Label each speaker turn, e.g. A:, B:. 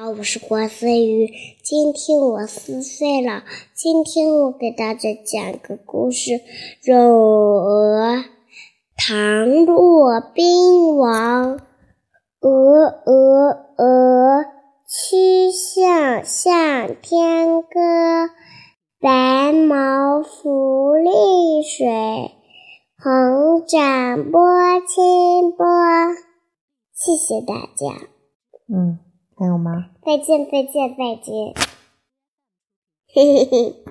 A: 好，我是郭思雨，今天我四岁了。今天我给大家讲个故事：《肉鹅》。唐骆宾王，鹅鹅鹅，曲项向天歌。白毛浮绿水，红掌拨清波。谢谢大家。
B: 嗯。还有吗？
A: 再见，再见，再见。嘿嘿嘿。